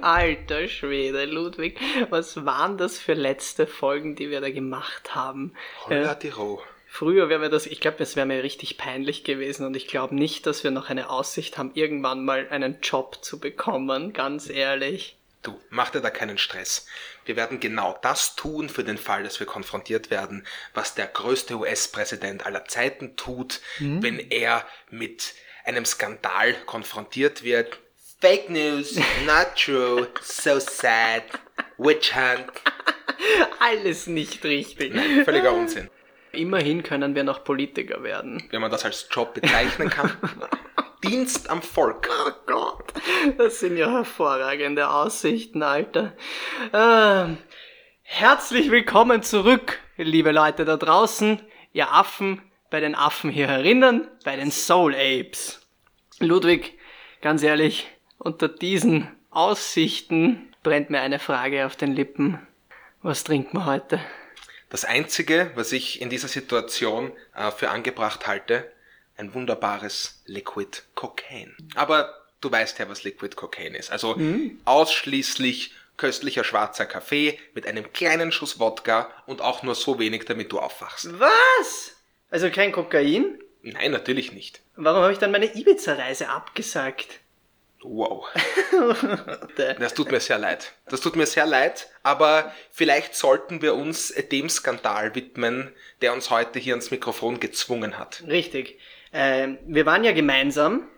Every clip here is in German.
Alter Schwede, Ludwig, was waren das für letzte Folgen, die wir da gemacht haben? Holla die Roh. Früher wäre mir das, ich glaube, es wäre mir richtig peinlich gewesen und ich glaube nicht, dass wir noch eine Aussicht haben, irgendwann mal einen Job zu bekommen, ganz ehrlich. Du, mach dir da keinen Stress. Wir werden genau das tun für den Fall, dass wir konfrontiert werden, was der größte US-Präsident aller Zeiten tut, Mhm. wenn er mit einem Skandal konfrontiert wird. Fake News, not true, so sad, witch hunt. Alles nicht richtig. Völliger Unsinn. Immerhin können wir noch Politiker werden. Wenn man das als Job bezeichnen kann. Dienst am Volk. Oh Gott, das sind ja hervorragende Aussichten, Alter. Ähm, herzlich willkommen zurück, liebe Leute da draußen, ihr Affen, bei den Affen hier herinnen, bei den Soul Apes. Ludwig, ganz ehrlich, unter diesen Aussichten brennt mir eine Frage auf den Lippen. Was trinkt man heute? Das Einzige, was ich in dieser Situation äh, für angebracht halte, ein wunderbares Liquid Cocaine. Aber du weißt ja, was Liquid Cocaine ist. Also ausschließlich köstlicher schwarzer Kaffee mit einem kleinen Schuss Wodka und auch nur so wenig, damit du aufwachst. Was? Also kein Kokain? Nein, natürlich nicht. Warum habe ich dann meine Ibiza-Reise abgesagt? Wow. Das tut mir sehr leid. Das tut mir sehr leid, aber vielleicht sollten wir uns dem Skandal widmen, der uns heute hier ans Mikrofon gezwungen hat. Richtig. Ähm, wir waren ja gemeinsam.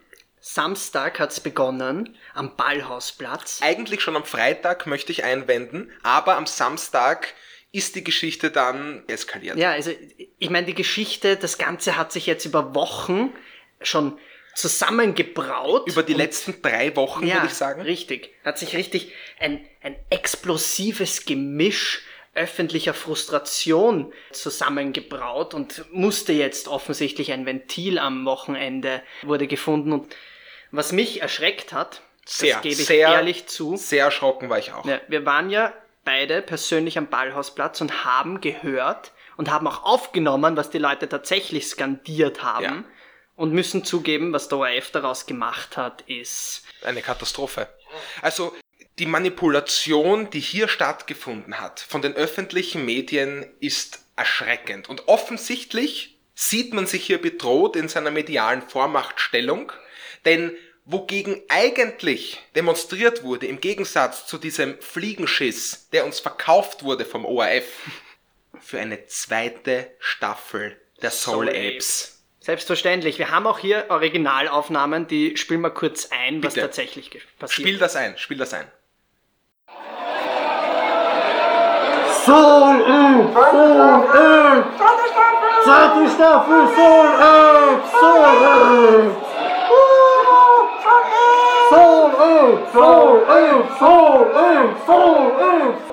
Samstag hat's begonnen am Ballhausplatz. Eigentlich schon am Freitag möchte ich einwenden, aber am Samstag ist die Geschichte dann eskaliert. Ja, also ich meine, die Geschichte, das Ganze hat sich jetzt über Wochen schon zusammengebraut. Über die letzten drei Wochen, ja, würde ich sagen. richtig. Hat sich richtig ein, ein explosives Gemisch öffentlicher Frustration zusammengebraut und musste jetzt offensichtlich ein Ventil am Wochenende wurde gefunden und was mich erschreckt hat, Sehr, das gebe ich sehr, ehrlich zu. Sehr erschrocken war ich auch. Ja, wir waren ja beide persönlich am Ballhausplatz und haben gehört und haben auch aufgenommen, was die Leute tatsächlich skandiert haben. Ja. Und müssen zugeben, was der ORF daraus gemacht hat, ist. Eine Katastrophe. Also die Manipulation, die hier stattgefunden hat von den öffentlichen Medien, ist erschreckend. Und offensichtlich sieht man sich hier bedroht in seiner medialen Vormachtstellung, denn wogegen eigentlich demonstriert wurde, im Gegensatz zu diesem Fliegenschiss, der uns verkauft wurde vom ORF, für eine zweite Staffel der Soul, Soul Apes. Selbstverständlich. Wir haben auch hier Originalaufnahmen, die spielen wir kurz ein, was Bitte. tatsächlich passiert. Spiel das ein, spiel das ein. Soul Apes! Soul Apes! Zweite Staffel Soul Apes! Soul Apes! Soul Apes! Soul Apes! Soul Apes! Soul Apes!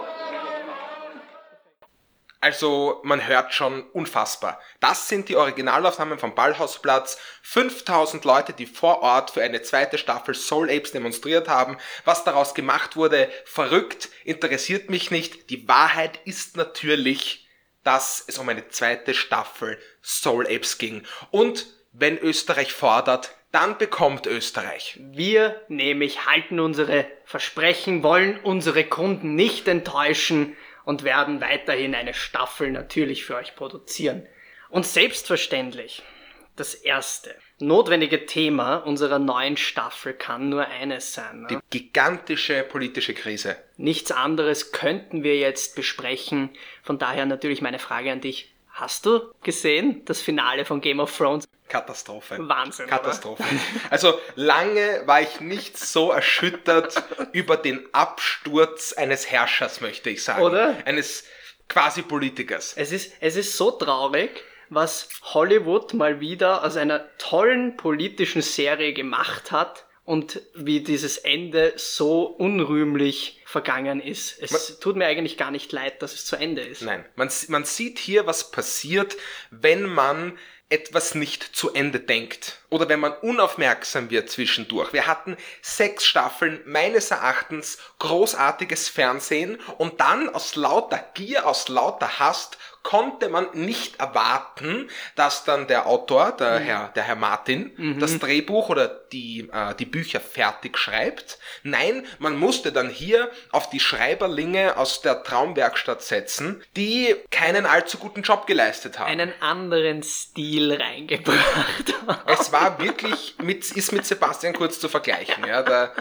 Also man hört schon unfassbar. Das sind die Originalaufnahmen vom Ballhausplatz. 5000 Leute, die vor Ort für eine zweite Staffel Soul Apes demonstriert haben. Was daraus gemacht wurde, verrückt, interessiert mich nicht. Die Wahrheit ist natürlich, dass es um eine zweite Staffel Soul Apes ging. Und wenn Österreich fordert, dann bekommt Österreich. Wir nämlich halten unsere Versprechen, wollen unsere Kunden nicht enttäuschen und werden weiterhin eine Staffel natürlich für euch produzieren. Und selbstverständlich, das erste notwendige Thema unserer neuen Staffel kann nur eines sein. Die Ne? gigantische politische Krise. Nichts anderes könnten wir jetzt besprechen. Von daher natürlich meine Frage an dich. Hast du gesehen das Finale von Game of Thrones? Katastrophe. Wahnsinn, oder? Katastrophe. Also lange war ich nicht so erschüttert über den Absturz eines Herrschers, möchte ich sagen. Oder? Eines quasi Politikers. Es ist, es ist so traurig, was Hollywood mal wieder aus einer tollen politischen Serie gemacht hat und wie dieses Ende so unrühmlich vergangen ist. Es tut mir eigentlich gar nicht leid, dass es zu Ende ist. Nein, man, man sieht hier, was passiert, wenn man etwas nicht zu Ende denkt oder wenn man unaufmerksam wird zwischendurch. Wir hatten sechs Staffeln, meines Erachtens großartiges Fernsehen und dann aus lauter Gier, aus lauter Hast konnte man nicht erwarten, dass dann der Autor, der, mhm. Herr, der Herr Martin, mhm. das Drehbuch oder die, äh, die Bücher fertig schreibt. Nein, man musste dann hier auf die Schreiberlinge aus der Traumwerkstatt setzen, die keinen allzu guten Job geleistet haben. Einen anderen Stil reingebracht. es war wirklich mit, ist mit Sebastian Kurz zu vergleichen. Ja, da,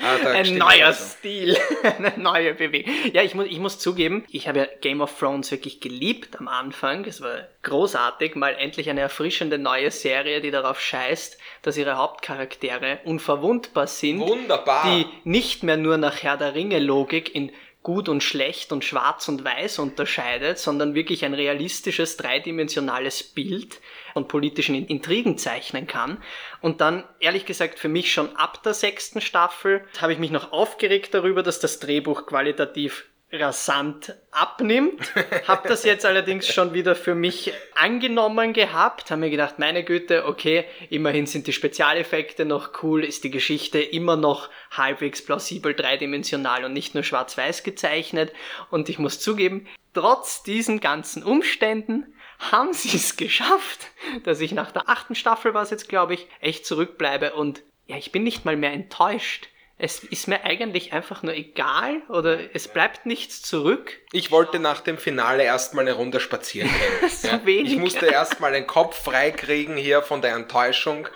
ah, Ein neuer also. Stil, eine neue Bewegung. Ja, ich muss, ich muss zugeben, ich habe ja Game of Thrones wirklich geliebt am Anfang. Es war großartig, mal endlich eine erfrischende neue Serie, die darauf scheißt, dass ihre Hauptcharaktere unverwundbar sind. Wunderbar. Die nicht mehr nur nach Herr der Ringe Logik in gut und schlecht und schwarz und weiß unterscheidet, sondern wirklich ein realistisches, dreidimensionales Bild von politischen Intrigen zeichnen kann. Und dann, ehrlich gesagt, für mich schon ab der sechsten Staffel habe ich mich noch aufgeregt darüber, dass das Drehbuch qualitativ rasant abnimmt. Hab das jetzt allerdings schon wieder für mich angenommen gehabt, habe mir gedacht, meine Güte, okay, immerhin sind die Spezialeffekte noch cool, ist die Geschichte immer noch halbwegs plausibel dreidimensional und nicht nur schwarz-weiß gezeichnet. Und ich muss zugeben, trotz diesen ganzen Umständen haben sie es geschafft, dass ich nach der achten Staffel war es jetzt, glaube ich, echt zurückbleibe und ja, ich bin nicht mal mehr enttäuscht es ist mir eigentlich einfach nur egal oder es bleibt nichts zurück. Ich wollte nach dem Finale erstmal eine Runde spazieren gehen. so ja. Ich musste erstmal den Kopf freikriegen hier von der Enttäuschung.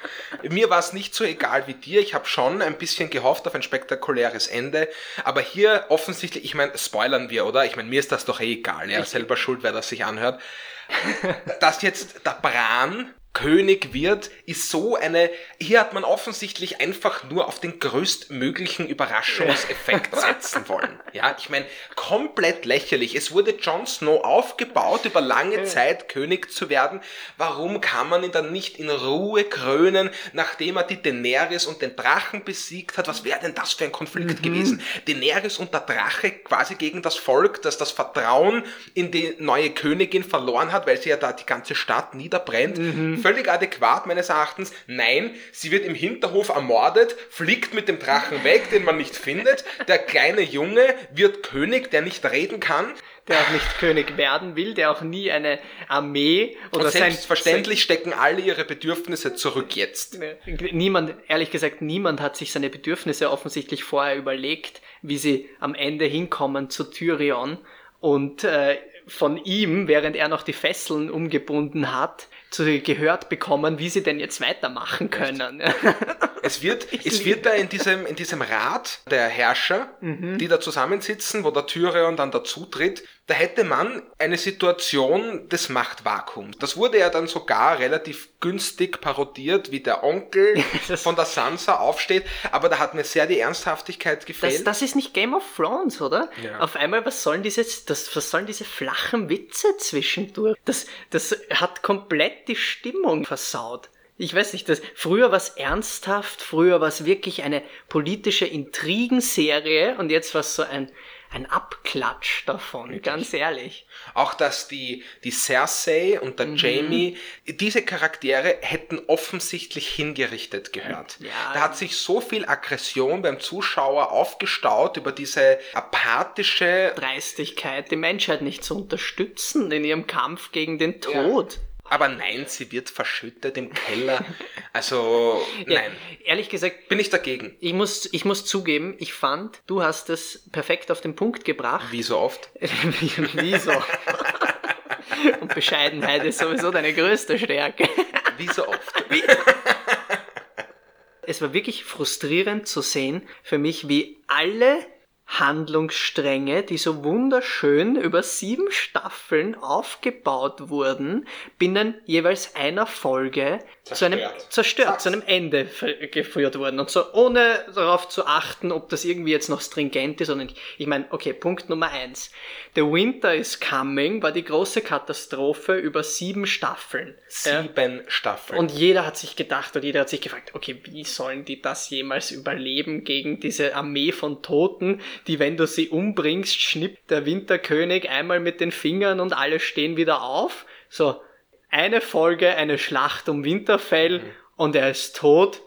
Mir war es nicht so egal wie dir. Ich habe schon ein bisschen gehofft auf ein spektakuläres Ende. Aber hier offensichtlich, ich meine, spoilern wir, oder? Ich meine, mir ist das doch eh egal. Ja, selber schuld, wer das sich anhört. dass jetzt der Bran König wird, ist so eine, hier hat man offensichtlich einfach nur auf den größtmöglichen Überraschungseffekt setzen wollen. Ja, ich meine, komplett lächerlich. Es wurde Jon Snow aufgebaut, über lange Zeit König zu werden. Warum kann man ihn dann nicht in Ruhe krönen, nachdem er die Daenerys und den Drachen besiegt hat? Was wäre denn das für ein Konflikt mhm. gewesen? Daenerys und der Drache quasi gegen das Volk, das das Vertrauen in die neue Königin verloren hat, weil sie ja da die ganze Stadt niederbrennt. Mhm völlig adäquat meines Erachtens. Nein, sie wird im Hinterhof ermordet, fliegt mit dem Drachen weg, den man nicht findet. Der kleine Junge wird König, der nicht reden kann der auch nicht König werden will, der auch nie eine Armee oder Und selbstverständlich sein, stecken alle ihre Bedürfnisse zurück jetzt. Niemand, ehrlich gesagt, niemand hat sich seine Bedürfnisse offensichtlich vorher überlegt, wie sie am Ende hinkommen zu Tyrion und äh, von ihm, während er noch die Fesseln umgebunden hat, zu gehört bekommen, wie sie denn jetzt weitermachen können. Es wird, es wird da in diesem, in diesem Rat der Herrscher, mhm. die da zusammensitzen, wo der Tyrion dann dazu tritt, da hätte man eine Situation des Machtvakuums. Das wurde ja dann sogar relativ günstig parodiert, wie der Onkel von der Sansa aufsteht, aber da hat mir sehr die Ernsthaftigkeit gefehlt. Das, das ist nicht Game of Thrones, oder? Ja. Auf einmal, was sollen diese, das, was sollen diese flachen Witze zwischendurch? Das, das hat komplett die Stimmung versaut. Ich weiß nicht, das, früher war es ernsthaft, früher war es wirklich eine politische Intrigenserie und jetzt war es so ein, ein Abklatsch davon, Wirklich? ganz ehrlich. Auch dass die, die Cersei und der mhm. Jamie, diese Charaktere hätten offensichtlich hingerichtet gehört. Ja. Da hat sich so viel Aggression beim Zuschauer aufgestaut über diese apathische Dreistigkeit, die Menschheit nicht zu unterstützen in ihrem Kampf gegen den Tod. Ja. Aber nein, sie wird verschüttet im Keller. Also, nein. Ja, ehrlich gesagt. Bin ich dagegen. Ich muss, ich muss zugeben, ich fand, du hast es perfekt auf den Punkt gebracht. Wie so oft? wie, so. Und Bescheidenheit ist sowieso deine größte Stärke. Wie so oft. Wie? Es war wirklich frustrierend zu sehen für mich, wie alle Handlungsstränge, die so wunderschön über sieben Staffeln aufgebaut wurden, binnen jeweils einer Folge zerstört. zu einem zerstört, zu einem Ende geführt wurden. Und so ohne darauf zu achten, ob das irgendwie jetzt noch stringent ist oder nicht. Ich meine, okay, Punkt Nummer eins. The Winter is Coming war die große Katastrophe über sieben Staffeln. Sieben ja? Staffeln. Und jeder hat sich gedacht und jeder hat sich gefragt, okay, wie sollen die das jemals überleben gegen diese Armee von Toten, die, wenn du sie umbringst, schnippt der Winterkönig einmal mit den Fingern und alle stehen wieder auf. So, eine Folge, eine Schlacht um Winterfell mhm. und er ist tot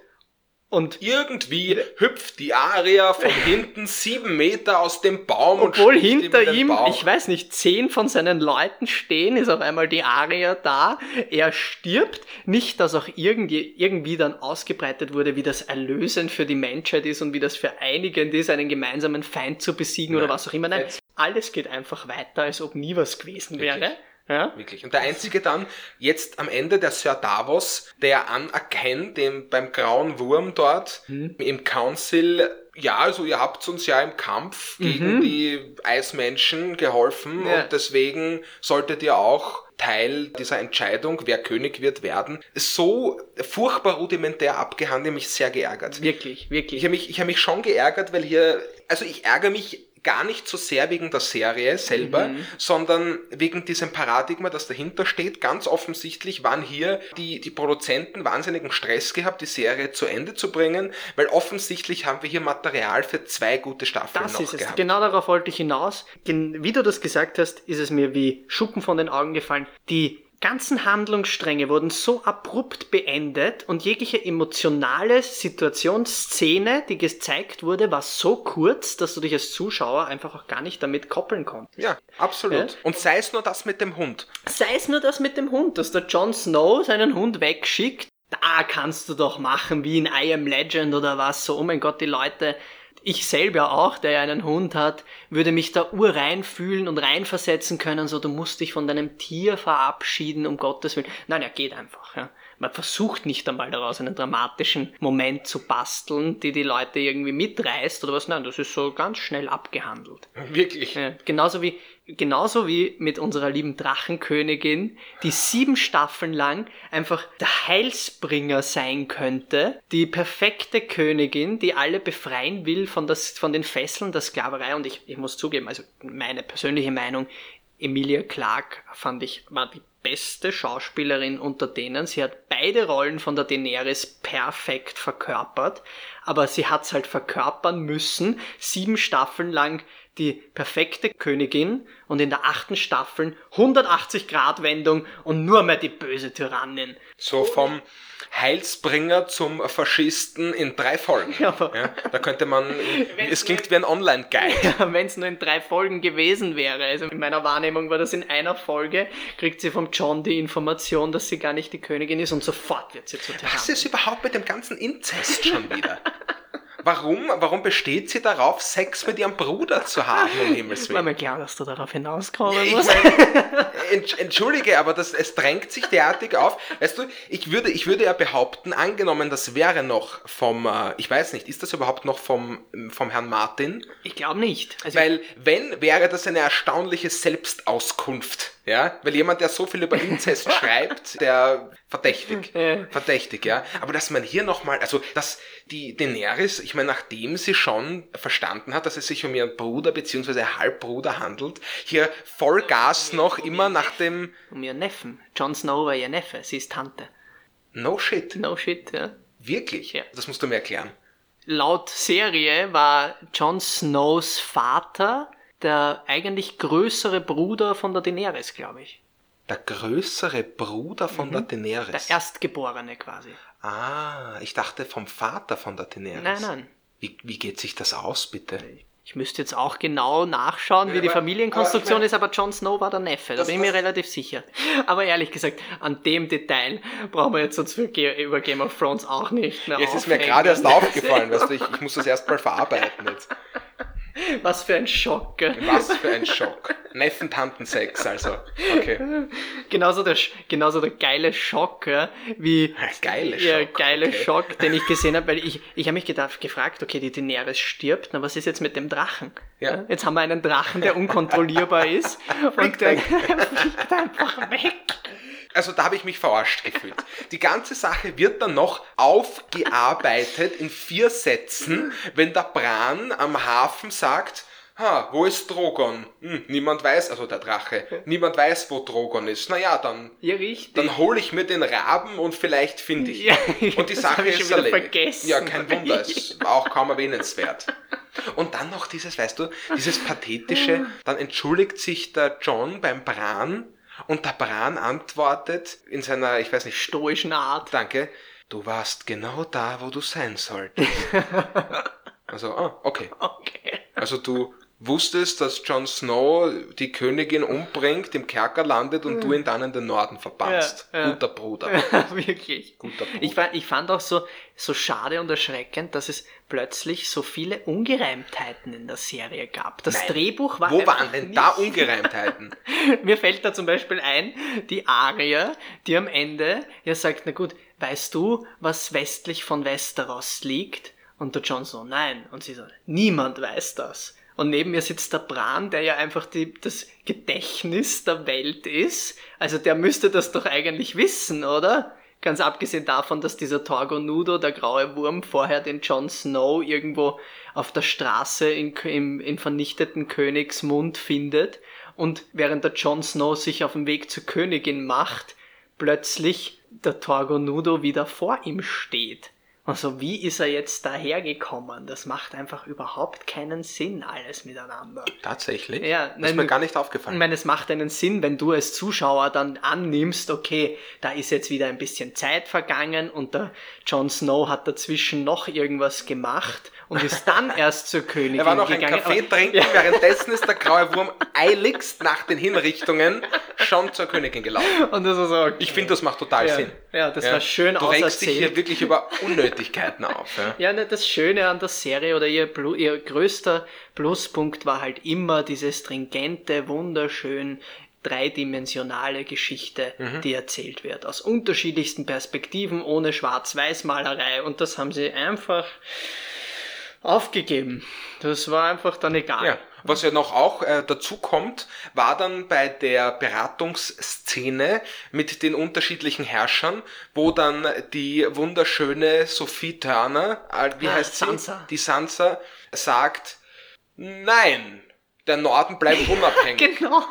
Und Irgendwie hüpft die Aria von hinten sieben Meter aus dem Baum obwohl und hinter ihm, Bauch. ich weiß nicht, zehn von seinen Leuten stehen, ist auf einmal die Aria da. Er stirbt. Nicht, dass auch irgendwie, irgendwie dann ausgebreitet wurde, wie das erlösend für die Menschheit ist und wie das vereinigend ist, einen gemeinsamen Feind zu besiegen oder Nein. was auch immer. Nein, alles geht einfach weiter, als ob nie was gewesen Wirklich? Ja? Wirklich. Und der einzige dann, jetzt am Ende der Sir Davos, der anerkennt, dem beim grauen Wurm dort Hm. im Council, ja, also ihr habt uns ja im Kampf gegen die Eismenschen geholfen Mhm. Ja. und deswegen solltet ihr auch Teil dieser Entscheidung, wer König wird werden, so furchtbar rudimentär abgehandelt, mich sehr geärgert. Wirklich, wirklich. Ich habe mich, ich hab mich schon geärgert, weil hier, also ich ärgere mich gar nicht so sehr wegen der Serie selber, sondern wegen diesem Paradigma, das dahinter steht. Ganz offensichtlich waren hier die, die Produzenten wahnsinnigen Stress gehabt, die Serie zu Ende zu bringen, weil offensichtlich haben wir hier Material für zwei gute Staffeln Das noch ist es. gehabt. Genau darauf wollte ich hinaus. Wie du das gesagt hast, ist es mir wie Schuppen von den Augen gefallen. Die ganzen Handlungsstränge wurden so abrupt beendet und jegliche emotionale Situationsszene, die gezeigt wurde, war so kurz, dass du dich als Zuschauer einfach auch gar nicht damit koppeln konntest. Ja, absolut. Ja? Und sei es nur das mit dem Hund. Sei es nur das mit dem Hund, dass der Jon Snow seinen Hund wegschickt. Da kannst du doch machen, wie in I Am Legend oder was. So, oh mein Gott, die Leute. Ich selber auch, der ja einen Hund hat, würde mich da urrein fühlen und reinversetzen können. So, du musst dich von deinem Tier verabschieden, um Gottes Willen. Nein, er geht einfach. Ja. Man versucht nicht einmal daraus einen dramatischen Moment zu basteln, die die Leute irgendwie mitreißt oder was. Nein, das ist so ganz schnell abgehandelt. Wirklich. Ja, genauso wie, genauso wie mit unserer lieben Drachenkönigin, die sieben Staffeln lang einfach der Heilsbringer sein könnte, die perfekte Königin, die alle befreien will von, das, von den Fesseln der Sklaverei. Und ich, ich muss zugeben, also meine persönliche Meinung, Emilia Clarke fand ich, war die beste Schauspielerin unter denen. Sie hat beide Rollen von der Daenerys perfekt verkörpert, aber sie hat's halt verkörpern müssen, sieben Staffeln lang die perfekte Königin und in der achten Staffel 180 Grad Wendung und nur mehr die böse Tyrannin. So vom Heilsbringer zum Faschisten in drei Folgen. Ja, Ja, da könnte man, es klingt wie ein Online-Guide. Ja, wenn es nur in drei Folgen gewesen wäre. Also in meiner Wahrnehmung war das in einer Folge, kriegt sie vom John die Information, dass sie gar nicht die Königin ist und sofort wird sie zur Was Tyrannin. ist überhaupt mit dem ganzen Inzest schon wieder? Warum, warum besteht sie darauf, Sex mit ihrem Bruder zu haben, um Himmels War Willen? mir klar, dass du darauf hinauskommen musst. entschuldige, aber das, es drängt sich derartig auf. Weißt du, ich würde, ich würde ja behaupten, angenommen, das wäre noch vom, äh, ich weiß nicht, ist das überhaupt noch vom, vom Herrn Martin? Ich glaube nicht. Also Weil, wenn, wäre das eine erstaunliche Selbstauskunft. Ja, weil jemand, der so viel über Inzest schreibt, der verdächtig, verdächtig, ja. Aber dass man hier nochmal, also, dass die Daenerys, ich meine, nachdem sie schon verstanden hat, dass es sich um ihren Bruder bzw. Halbbruder handelt, hier Vollgas noch immer nach dem um ihren Neffen. Jon Snow war ihr Neffe, sie ist Tante. No shit. No shit, ja. Wirklich? Ja. Das musst du mir erklären. Laut Serie war Jon Snows Vater der eigentlich größere Bruder von der Daenerys, glaube ich. Der größere Bruder von der Mhm. Der Daenerys. Erstgeborene quasi. Ah, ich dachte vom Vater von der Daenerys. Nein, nein. Wie, wie geht sich das aus, bitte? Ich müsste jetzt auch genau nachschauen, wie Ja, die aber- Familienkonstruktion aber ist, aber Jon Snow war der Neffe, da bin ich mir relativ sicher. Aber ehrlich gesagt, an dem Detail brauchen wir jetzt uns für Ge über Game of Thrones auch nicht mehr Jetzt ist mir aufhängen. gerade erst aufgefallen, weißt du, ich, ich muss das erst mal verarbeiten jetzt. Was für ein Schock. gell? Was für ein Schock. Neffen-Tanten-Sex, also. Okay. Genauso der, genauso der geile Schock, ja, wie Geile ja, Schock. geile okay. Schock, den ich gesehen habe, weil ich, ich habe mich gedacht, gefragt, okay, die Daenerys stirbt, na was ist jetzt mit dem Drachen? Ja. Jetzt haben wir einen Drachen, der unkontrollierbar ist und der fliegt einfach weg. Also da habe ich mich verarscht gefühlt. Die ganze Sache wird dann noch aufgearbeitet in vier Sätzen, wenn der Bran am Hafen sagt, ha, wo ist Drogon? Hm, niemand weiß, also der Drache, niemand weiß, wo Drogon ist. Naja, dann, Ja, richtig. dann hole ich mir den Raben und vielleicht finde ich ihn. Ja, Und die Sache ist erledigt. vergessen. Ja, kein Wunder, ist auch kaum erwähnenswert. Und dann noch dieses, weißt du, dieses pathetische, dann entschuldigt sich der John beim Bran und der Bran antwortet in seiner, ich weiß nicht, stoischen Art. danke, du warst genau da, wo du sein solltest. also, ah, okay. Okay. Also du wusstest, dass Jon Snow die Königin umbringt, im Kerker landet und du ihn dann in den Norden verbannst. Ja, ja. Guter Bruder. Wirklich. Guter Bruder. Ich fand, ich fand auch so, so schade und erschreckend, dass es plötzlich so viele Ungereimtheiten in der Serie gab. Das Nein. Drehbuch war Wo waren denn nicht da Ungereimtheiten? Mir fällt da zum Beispiel ein, die Aria, die am Ende ja sagt, na gut, weißt du, was westlich von Westeros liegt? Und der Jon so, nein. Und sie so, niemand weiß das. Und neben mir sitzt der Bran, der ja einfach die, das Gedächtnis der Welt ist. Also der müsste das doch eigentlich wissen, oder? Ganz abgesehen davon, dass dieser Torgo Nudo, der graue Wurm, vorher den Jon Snow irgendwo auf der Straße in, im, in vernichteten Königsmund findet und während der Jon Snow sich auf den Weg zur Königin macht, plötzlich der Torgo Nudo wieder vor ihm steht. Also wie ist er jetzt dahergekommen? Das macht einfach überhaupt keinen Sinn, alles miteinander. Tatsächlich? Ja, das ist nein, mir du- gar nicht Ich aufgefallen. meine, es macht einen Sinn, wenn du als Zuschauer dann annimmst, okay, da ist jetzt wieder ein bisschen Zeit vergangen und der Jon Snow hat dazwischen noch irgendwas gemacht und ist dann erst zur Königin Er war noch einen gegangen. Kaffee Aber- trinken, währenddessen ist der graue Wurm eiligst nach den Hinrichtungen schon zur Königin gelaufen. Und das ist so, okay. Ich finde, das macht total Ja. Sinn. Ja, das war schön Du regst dich hier wirklich über Unnötigkeiten auf. Ja? Ja, ne, das Schöne an der Serie oder ihr, ihr größter Pluspunkt war halt immer diese stringente, wunderschön dreidimensionale Geschichte, Mhm. die erzählt wird. Aus unterschiedlichsten Perspektiven, ohne Schwarz-Weiß-Malerei. Und das haben sie einfach aufgegeben. Das war einfach dann egal. Ja. Was ja noch auch äh, dazu kommt, war dann bei der Beratungsszene mit den unterschiedlichen Herrschern, wo dann die wunderschöne Sophie Turner, äh, wie Ah, heißt sie? Sansa. Die Sansa sagt, nein, der Norden bleibt unabhängig. Genau.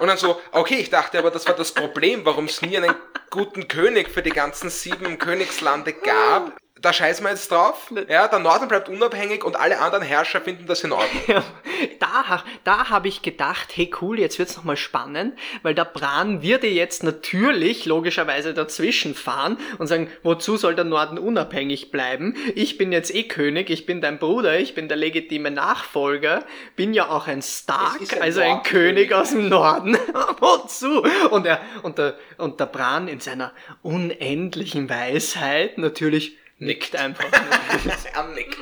Und dann so, okay, ich dachte aber, das war das Problem, warum es nie einen guten König für die ganzen sieben Königslande gab. Da scheißen wir jetzt drauf. Ja, der Norden bleibt unabhängig und alle anderen Herrscher finden das in Ordnung. Ja, da, da habe ich gedacht, hey cool, jetzt wird's noch mal spannend, weil der Bran würde jetzt natürlich logischerweise dazwischen fahren und sagen, wozu soll der Norden unabhängig bleiben? Ich bin jetzt eh König, ich bin dein Bruder, ich bin der legitime Nachfolger, bin ja auch ein Stark, ein also ein. König aus dem Norden. wozu? Und er und der und der Bran in seiner unendlichen Weisheit natürlich nickt einfach. Er nickt.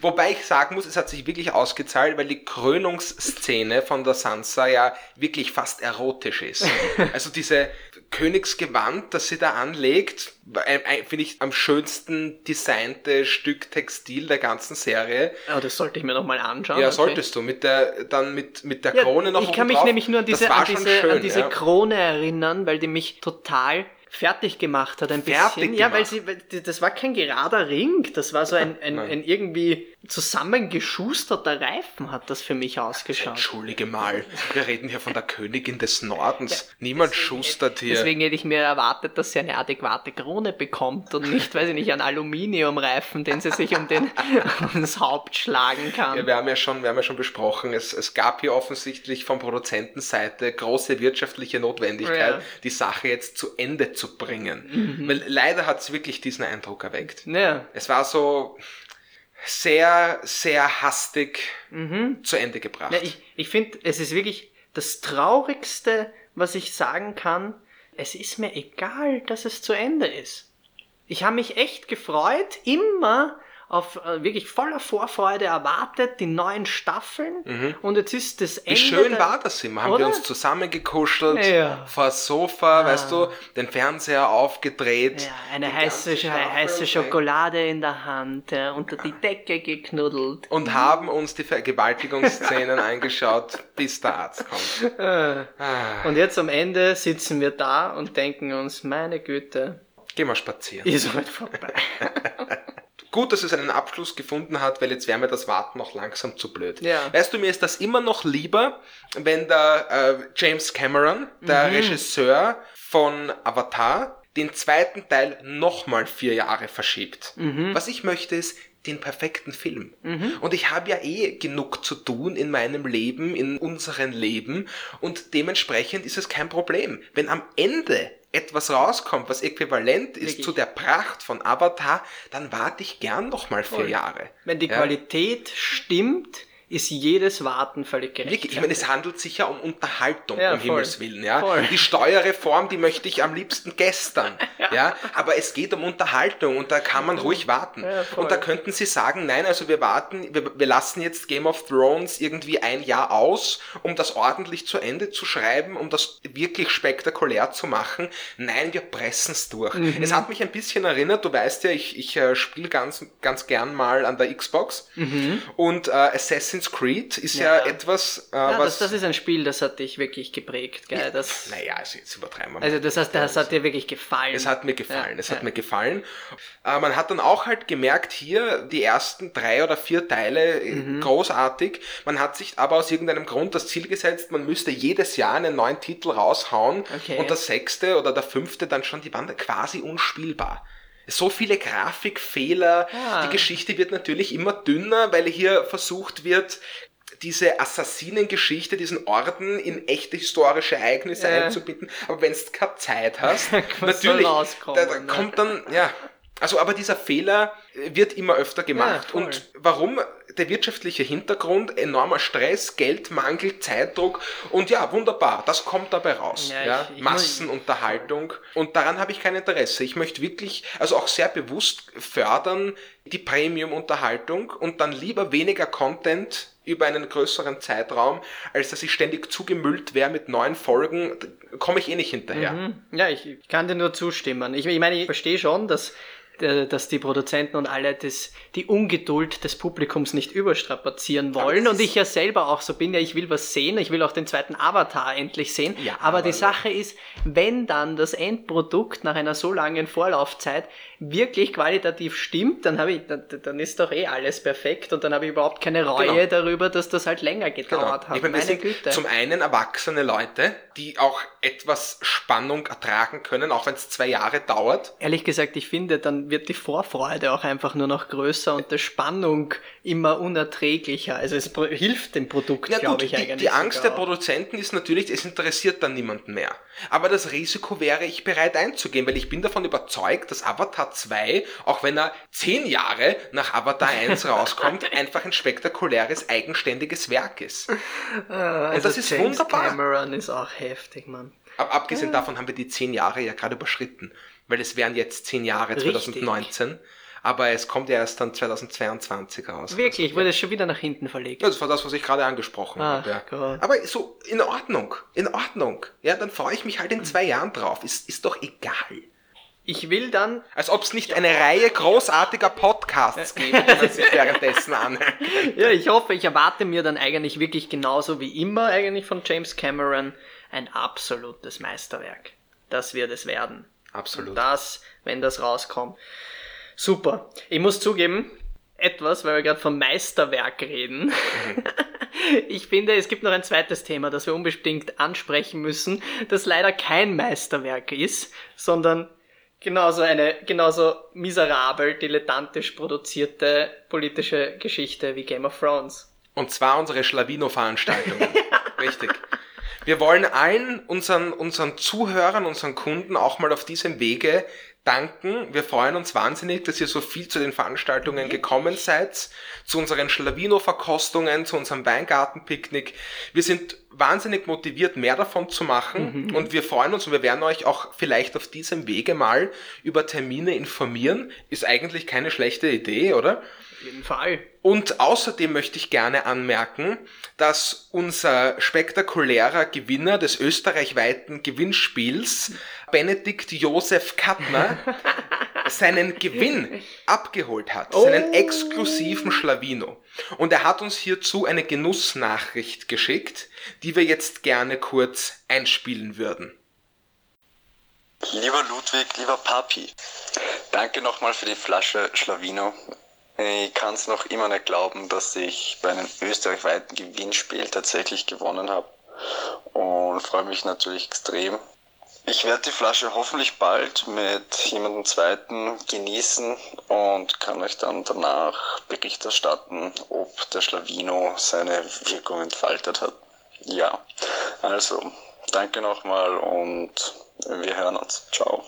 Wobei ich sagen muss, es hat sich wirklich ausgezahlt, weil die Krönungsszene von der Sansa ja wirklich fast erotisch ist. Also diese Königsgewand, das sie da anlegt, finde ich am schönsten designte Stück Textil der ganzen Serie. Ja, das sollte ich mir noch mal anschauen. Ja, okay. solltest du. Mit der, dann mit, mit der Ja, Krone noch Ich kann mich drauf. nämlich nur an diese, an diese, an diese ja. Krone erinnern, weil die mich total fertig gemacht hat, ein Fertig bisschen. Ja, weil gemacht? sie, weil das war kein gerader Ring, das war so ein, ein, ein irgendwie zusammengeschusterter Reifen, hat das für mich ausgeschaut. Entschuldige mal, wir reden hier von der Königin des Nordens. Niemand schustert hier. Deswegen hätte ich mir erwartet, dass sie eine adäquate Krone bekommt und nicht, weiß ich nicht, einen Aluminiumreifen, den sie sich um den, ums Haupt schlagen kann. Ja, wir haben ja schon, wir haben ja schon besprochen, es, es gab hier offensichtlich von Produzentenseite große wirtschaftliche Notwendigkeit, Ja. die Sache jetzt zu Ende zu bringen. Weil leider hat es wirklich diesen Eindruck erweckt. Ja, Es war so sehr, sehr hastig zu Ende gebracht. Ja, ich ich finde, es ist wirklich das Traurigste, was ich sagen kann. Es ist mir egal, dass es zu Ende ist. Ich habe mich echt gefreut, immer auf äh, wirklich voller Vorfreude erwartet, die neuen Staffeln. Und jetzt ist das Ende. Mhm. Wie schön der- war das immer. Haben wir Oder? uns zusammengekuschelt, Ja. vor das Sofa, weißt du, den Fernseher aufgedreht. Ja, eine heiße, Staffel heiße Schokolade in der Hand, ja, unter die Decke geknuddelt. Und haben uns die Vergewaltigungsszenen angeschaut, bis der Arzt kommt. Ah, Und jetzt am Ende sitzen wir da und denken uns, meine Güte, geh mal spazieren. ist heute vorbei. Gut, dass es einen Abschluss gefunden hat, weil jetzt wäre mir das Warten noch langsam zu blöd. Ja. Weißt du, mir ist das immer noch lieber, wenn der äh, James Cameron, der Mhm. Regisseur von Avatar, den zweiten Teil nochmal vier Jahre verschiebt. Mhm. Was ich möchte ist den perfekten Film. Und ich habe ja eh genug zu tun in meinem Leben, in unserem Leben und dementsprechend ist es kein Problem. Wenn am Ende etwas rauskommt, was äquivalent ist Wirklich. zu der Pracht von Avatar, dann warte ich gern noch mal vier. Jahre. Wenn die Ja. Qualität stimmt, ist jedes Warten völlig gerecht. Ich meine, es handelt sich ja um Unterhaltung, Ja, um voll. Himmels Willen. Ja? Voll. Die Steuerreform, die möchte ich am liebsten gestern. ja. Aber es geht um Unterhaltung und da kann man ruhig warten. Ja, und da könnten Sie sagen, nein, also wir warten, wir, wir lassen jetzt Game of Thrones irgendwie ein Jahr aus, um das ordentlich zu Ende zu schreiben, um das wirklich spektakulär zu machen. Nein, wir pressen es durch. Mhm. Es hat mich ein bisschen erinnert, du weißt ja, ich, ich äh, spiele ganz, ganz gern mal an der Xbox und äh, Assassin's Creed ist ja. Ja. etwas, äh, ja, was... das, das ist ein Spiel, das hat dich wirklich geprägt, gell? Das, naja, also jetzt übertreiben wir mal. also das heißt, das hat dir wirklich gefallen. Es hat mir gefallen, Ja, es hat mir gefallen. Äh, man hat dann auch halt gemerkt, hier die ersten drei oder vier Teile äh, Mhm. großartig. Man hat sich aber aus irgendeinem Grund das Ziel gesetzt, man müsste jedes Jahr einen neuen Titel raushauen Okay. und der sechste oder der fünfte dann schon die Wand quasi unspielbar. So viele Grafikfehler, Ah. die Geschichte wird natürlich immer dünner, weil hier versucht wird, diese Assassinengeschichte, diesen Orden in echte historische Ereignisse Ja. einzubinden. Aber wenn du keine Zeit hast, natürlich, da, da ne? kommt dann, ja. Also, aber dieser Fehler wird immer öfter gemacht. voll. und warum? Der wirtschaftliche Hintergrund, enormer Stress, Geldmangel, Zeitdruck und ja, wunderbar, das kommt dabei raus. Ja, Ja, ich- ich Massenunterhaltung und daran habe ich kein Interesse. Ich möchte wirklich, also auch sehr bewusst fördern die Premium-Unterhaltung und dann lieber weniger Content über einen größeren Zeitraum, als dass ich ständig zugemüllt wäre mit neuen Folgen, da komme ich eh nicht hinterher. Mhm. Ja, ich kann dir nur zustimmen. Ich, ich meine, ich verstehe schon, dass, dass die Produzenten und alle das, die Ungeduld des Publikums nicht überstrapazieren wollen. Und ich ja selber auch so bin, ja, ich will was sehen, ich will auch den zweiten Avatar endlich sehen. Ja, aber, aber- die Sache ist, wenn dann das Endprodukt nach einer so langen Vorlaufzeit wirklich qualitativ stimmt, dann habe ich, dann, dann ist doch eh alles perfekt und dann habe ich überhaupt keine Reue Genau. darüber, dass das halt länger gedauert hat. Ich meine, sind Güte. zum einen erwachsene Leute, die auch etwas Spannung ertragen können, auch wenn es zwei Jahre dauert. Ehrlich gesagt, ich finde, dann wird die Vorfreude auch einfach nur noch größer und die Spannung immer unerträglicher. Also es hilft dem Produkt, Ja glaube ich die, eigentlich. die Angst der sogar auch. Produzenten ist natürlich, es interessiert dann niemanden mehr. Aber das Risiko wäre ich bereit einzugehen, weil ich bin davon überzeugt, dass Avatar 2, auch wenn er zehn Jahre nach Avatar 1 rauskommt, einfach ein spektakuläres, eigenständiges Werk ist. also das ist James wunderbar. Cameron ist auch heftig, Mann. Abgesehen davon haben wir die zehn Jahre ja gerade überschritten, weil es wären jetzt zehn Jahre Richtig. 2019, aber es kommt ja erst dann 2022 raus. Wirklich, wurde es schon wieder nach hinten verlegt. Ja, das war das, was ich gerade angesprochen Ach habe. Ja. Aber so in Ordnung, in Ordnung. Ja, dann freue ich mich halt in zwei Jahren drauf. Ist, ist doch egal. Ich will dann, Als ob es nicht eine Reihe großartiger Podcasts gäbe, die man sich währenddessen anhört. ja, ich hoffe, ich erwarte mir dann eigentlich wirklich genauso wie immer eigentlich von James Cameron ein absolutes Meisterwerk. Das wird es werden. Absolut. Das, wenn das rauskommt. Super. Ich muss zugeben, etwas, weil wir gerade vom Meisterwerk reden. Ich finde, es gibt noch ein zweites Thema, das wir unbedingt ansprechen müssen, das leider kein Meisterwerk ist, sondern genauso eine, genauso miserabel, dilettantisch produzierte politische Geschichte wie Game of Thrones. Und zwar unsere Schlawino-Veranstaltungen. Richtig. Wir wollen allen unseren, unseren Zuhörern, unseren Kunden auch mal auf diesem Wege danken. Wir freuen uns wahnsinnig, dass ihr so viel zu den Veranstaltungen gekommen seid, zu unseren Schlawino-Verkostungen, zu unserem Weingartenpicknick. Wir sind wahnsinnig motiviert, mehr davon zu machen und wir freuen uns und wir werden euch auch vielleicht auf diesem Wege mal über Termine informieren. Ist eigentlich keine schlechte Idee, oder? Jeden Fall. Und außerdem möchte ich gerne anmerken, dass unser spektakulärer Gewinner des österreichweiten Gewinnspiels, Benedikt Josef Kattner, seinen Gewinn abgeholt hat, seinen exklusiven Schlawino. Und er hat uns hierzu eine Genussnachricht geschickt, die wir jetzt gerne kurz einspielen würden. Lieber Ludwig, lieber Papi, danke nochmal für die Flasche Schlawino. Ich kann es noch immer nicht glauben, dass ich bei einem österreichweiten Gewinnspiel tatsächlich gewonnen habe und freue mich natürlich extrem. Ich werde die Flasche hoffentlich bald mit jemandem zweiten genießen und kann euch dann danach Bericht erstatten, ob der Schlawino seine Wirkung entfaltet hat. Ja, also danke nochmal und Wir hören uns. Ciao.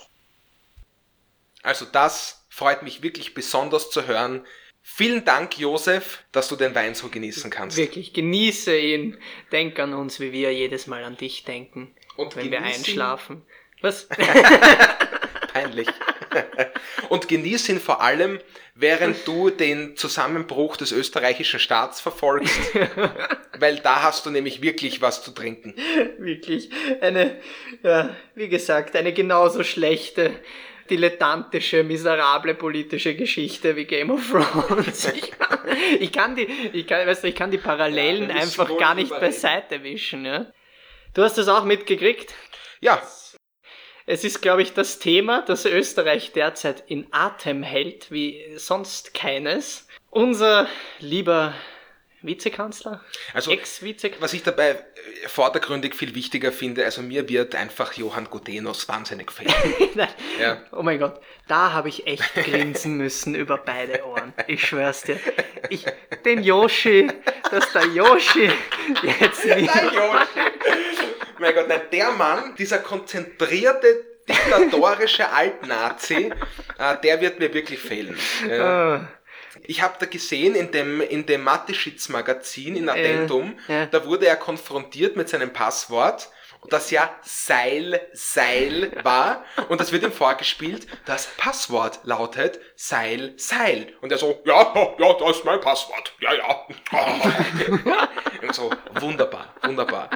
Also das freut mich wirklich besonders zu hören. Vielen Dank, Josef, dass du den Wein so genießen kannst. Wirklich, genieße ihn. Denk an uns, wie wir jedes Mal an dich denken, Und wenn wir genieß ihn. einschlafen. Was? Peinlich. Und genieß ihn vor allem, während du den Zusammenbruch des österreichischen Staats verfolgst, weil da hast du nämlich wirklich was zu trinken. Wirklich eine, ja, wie gesagt, eine genauso schlechte, dilettantische, miserable politische Geschichte wie Game of Thrones. Ich kann, ich kann die, ich kann, weißt du, ich kann die Parallelen Ja, einfach gar nicht beiseite wischen, ja. Du hast das auch mitgekriegt? Ja, Es ist, glaube ich, das Thema, das Österreich derzeit in Atem hält, wie sonst keines. Unser lieber Vizekanzler, also Ex-Vizekanzler, was ich dabei äh, vordergründig viel wichtiger finde, also mir wird einfach Johann Gutenos wahnsinnig fehlen. Ja. Oh mein Gott, da habe ich echt grinsen müssen über beide Ohren. Ich schwör's dir. Ich, den Yoshi, dass der Yoshi jetzt nicht. Nein, Joshi. mein Gott, nein, der Mann, dieser konzentrierte, diktatorische Altnazi, äh, der wird mir wirklich fehlen. Ja. Ich habe da gesehen in dem, in dem Mateschitz-Magazin in Addendum, ja. da wurde er konfrontiert mit seinem Passwort, das ja Seil, Seil war. Und das wird ihm vorgespielt, das Passwort lautet Seil, Seil. Und er so, ja, ja, das ist mein Passwort. Ja, ja. Und so, wunderbar, wunderbar.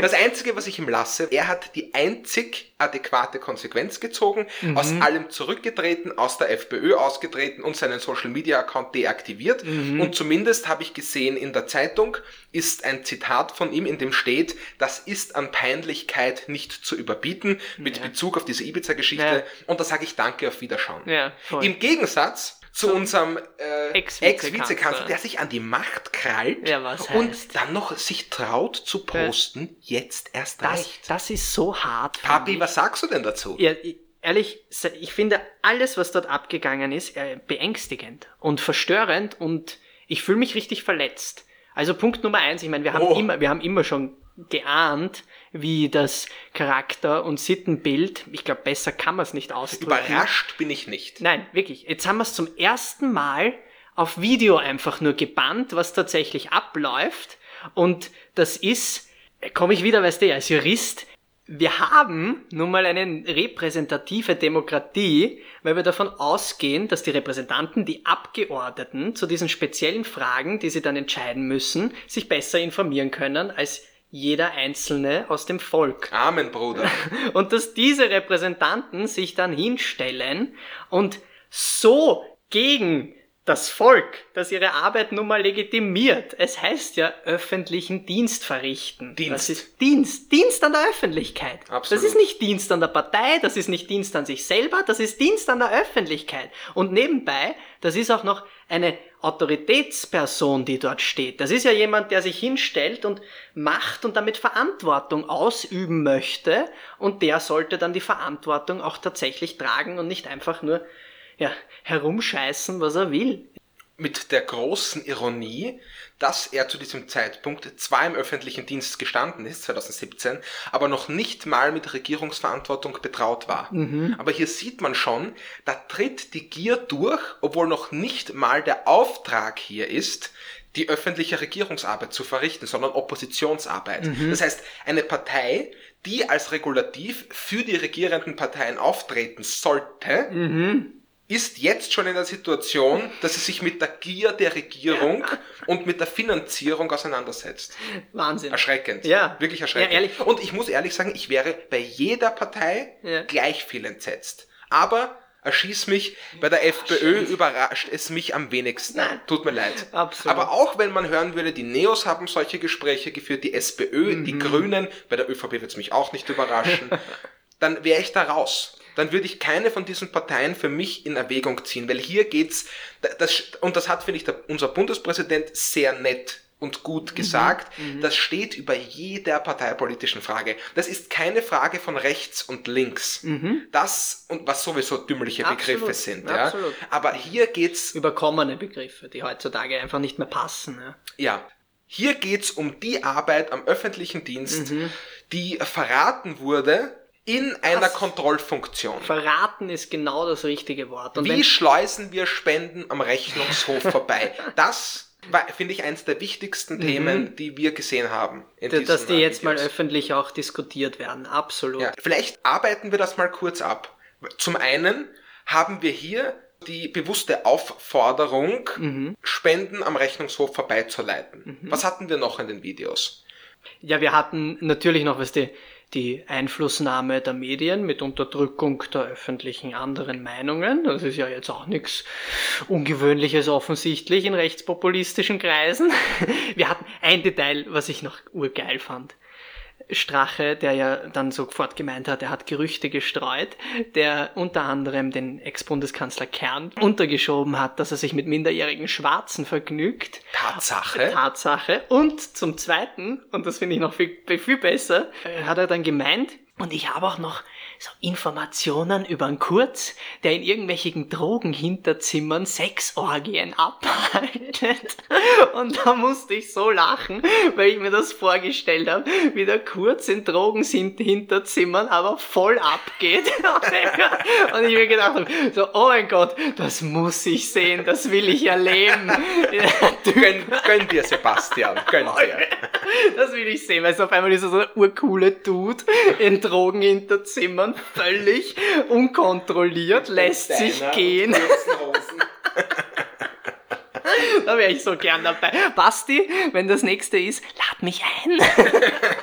Das Einzige, was ich ihm lasse, er hat die einzig adäquate Konsequenz gezogen, aus allem zurückgetreten, aus der FPÖ ausgetreten und seinen Social Media Account deaktiviert. Und zumindest habe ich gesehen in der Zeitung ist ein Zitat von ihm, in dem steht, das ist an Peinlichkeit nicht zu überbieten, mit Ja. Bezug auf diese Ibiza-Geschichte. Ja. Und da sage ich Danke, auf Wiederschauen. Ja. Im Gegensatz zu unserem äh, Ex-Vizekanzler. Ex-Vizekanzler, der sich an die Macht krallt Ja, und heißt? dann noch sich traut zu posten, jetzt erst das, recht. das ist so hart. Papi, was sagst du denn dazu? Ja, ich- ehrlich, ich finde alles, was dort abgegangen ist, äh, beängstigend und verstörend und ich fühle mich richtig verletzt. Also Punkt Nummer eins, ich meine, wir haben Oh. immer, wir haben immer schon geahnt, wie das Charakter- und Sittenbild, ich glaube, besser kann man es nicht ausdrücken. Überrascht bin ich nicht. Nein, wirklich. Jetzt haben wir es zum ersten Mal auf Video einfach nur gebannt, was tatsächlich abläuft. Und das ist, komme ich wieder, weißt du, als Jurist, wir haben nun mal eine repräsentative Demokratie, weil wir davon ausgehen, dass die Repräsentanten, die Abgeordneten zu diesen speziellen Fragen, die sie dann entscheiden müssen, sich besser informieren können als jeder Einzelne aus dem Volk. Amen, Bruder. Und dass diese Repräsentanten sich dann hinstellen und so gegen das Volk, das ihre Arbeit nun mal legitimiert. Es heißt ja öffentlichen Dienst verrichten. Dienst. Das ist Dienst. Dienst an der Öffentlichkeit. Absolut. Das ist nicht Dienst an der Partei, das ist nicht Dienst an sich selber, das ist Dienst an der Öffentlichkeit. Und nebenbei, das ist auch noch eine Autoritätsperson, die dort steht. Das ist ja jemand, der sich hinstellt und macht und damit Verantwortung ausüben möchte und der sollte dann die Verantwortung auch tatsächlich tragen und nicht einfach nur ja, herumscheißen, was er will. Mit der großen Ironie, dass er zu diesem Zeitpunkt zwar im öffentlichen Dienst gestanden ist, 2017, aber noch nicht mal mit Regierungsverantwortung betraut war. Aber hier sieht man schon, da tritt die Gier durch, obwohl noch nicht mal der Auftrag hier ist, die öffentliche Regierungsarbeit zu verrichten, sondern Oppositionsarbeit. Das heißt, eine Partei, die als Regulativ für die regierenden Parteien auftreten sollte, ist jetzt schon in der Situation, dass sie sich mit der Gier der Regierung und mit der Finanzierung auseinandersetzt. Wahnsinn. Erschreckend. Ja. Wirklich erschreckend. Ja, ehrlich. Und ich muss ehrlich sagen, ich wäre bei jeder Partei Ja. gleich viel entsetzt. Aber erschieß mich, bei der FPÖ überrascht es mich am wenigsten. Nein. Tut mir leid. Absolut. Aber auch wenn man hören würde, die Neos haben solche Gespräche geführt, die SPÖ, Mhm. die Grünen, bei der ÖVP wird es mich auch nicht überraschen, dann wäre ich da raus. Dann würde ich keine von diesen Parteien für mich in Erwägung ziehen, weil hier geht's, das, und das hat, finde ich, der, unser Bundespräsident sehr nett und Mhm. gut gesagt, das steht über jeder parteipolitischen Frage. Das ist keine Frage von rechts und links. Das, und was sowieso dümmliche Begriffe Mhm. Absolut, sind, ja. absolut. Aber hier geht's Überkommene Begriffe, die heutzutage einfach nicht mehr passen. Ja. ja. Hier geht's um die Arbeit am öffentlichen Dienst, Mhm. die verraten wurde in einer Kontrollfunktion. Verraten ist genau das richtige Wort. Und Wie schleusen wir Spenden am Rechnungshof vorbei? Das finde ich, eines der wichtigsten mhm. Themen, die wir gesehen haben. Dass die jetzt Videos. mal öffentlich auch diskutiert werden. Absolut. Ja, vielleicht arbeiten wir das mal kurz ab. Zum einen haben wir hier die bewusste Aufforderung, mhm. Spenden am Rechnungshof vorbeizuleiten. Mhm. Was hatten wir noch in den Videos? Ja, wir hatten natürlich noch, was die, die Einflussnahme der Medien mit Unterdrückung der öffentlichen anderen Meinungen. Das ist ja jetzt auch nichts Ungewöhnliches offensichtlich in rechtspopulistischen Kreisen. Wir hatten ein Detail, was ich noch urgeil fand. Strache, der ja dann sofort gemeint hat, er hat Gerüchte gestreut, der unter anderem den Ex-Bundeskanzler Kern untergeschoben hat, dass er sich mit minderjährigen Schwarzen vergnügt. Tatsache. Tatsache. Und zum Zweiten, und das finde ich noch viel, viel besser, äh, hat er dann gemeint, und ich habe auch noch so Informationen über einen Kurz, der in irgendwelchen Drogenhinterzimmern Sexorgien abhaltet. Und da musste ich so lachen, weil ich mir das vorgestellt habe, wie der Kurz in Drogenhinterzimmern aber voll abgeht. Und ich mir gedacht habe, so, oh mein Gott, das muss ich sehen, das will ich erleben. gönn, gönn dir, Sebastian, gönn dir. Das will ich sehen, weil es auf einmal ist so ein urcoole Dude in Drogenhinterzimmern völlig unkontrolliert, lässt sich gehen. da wäre ich so gern dabei. Basti, wenn das nächste ist, lad mich ein.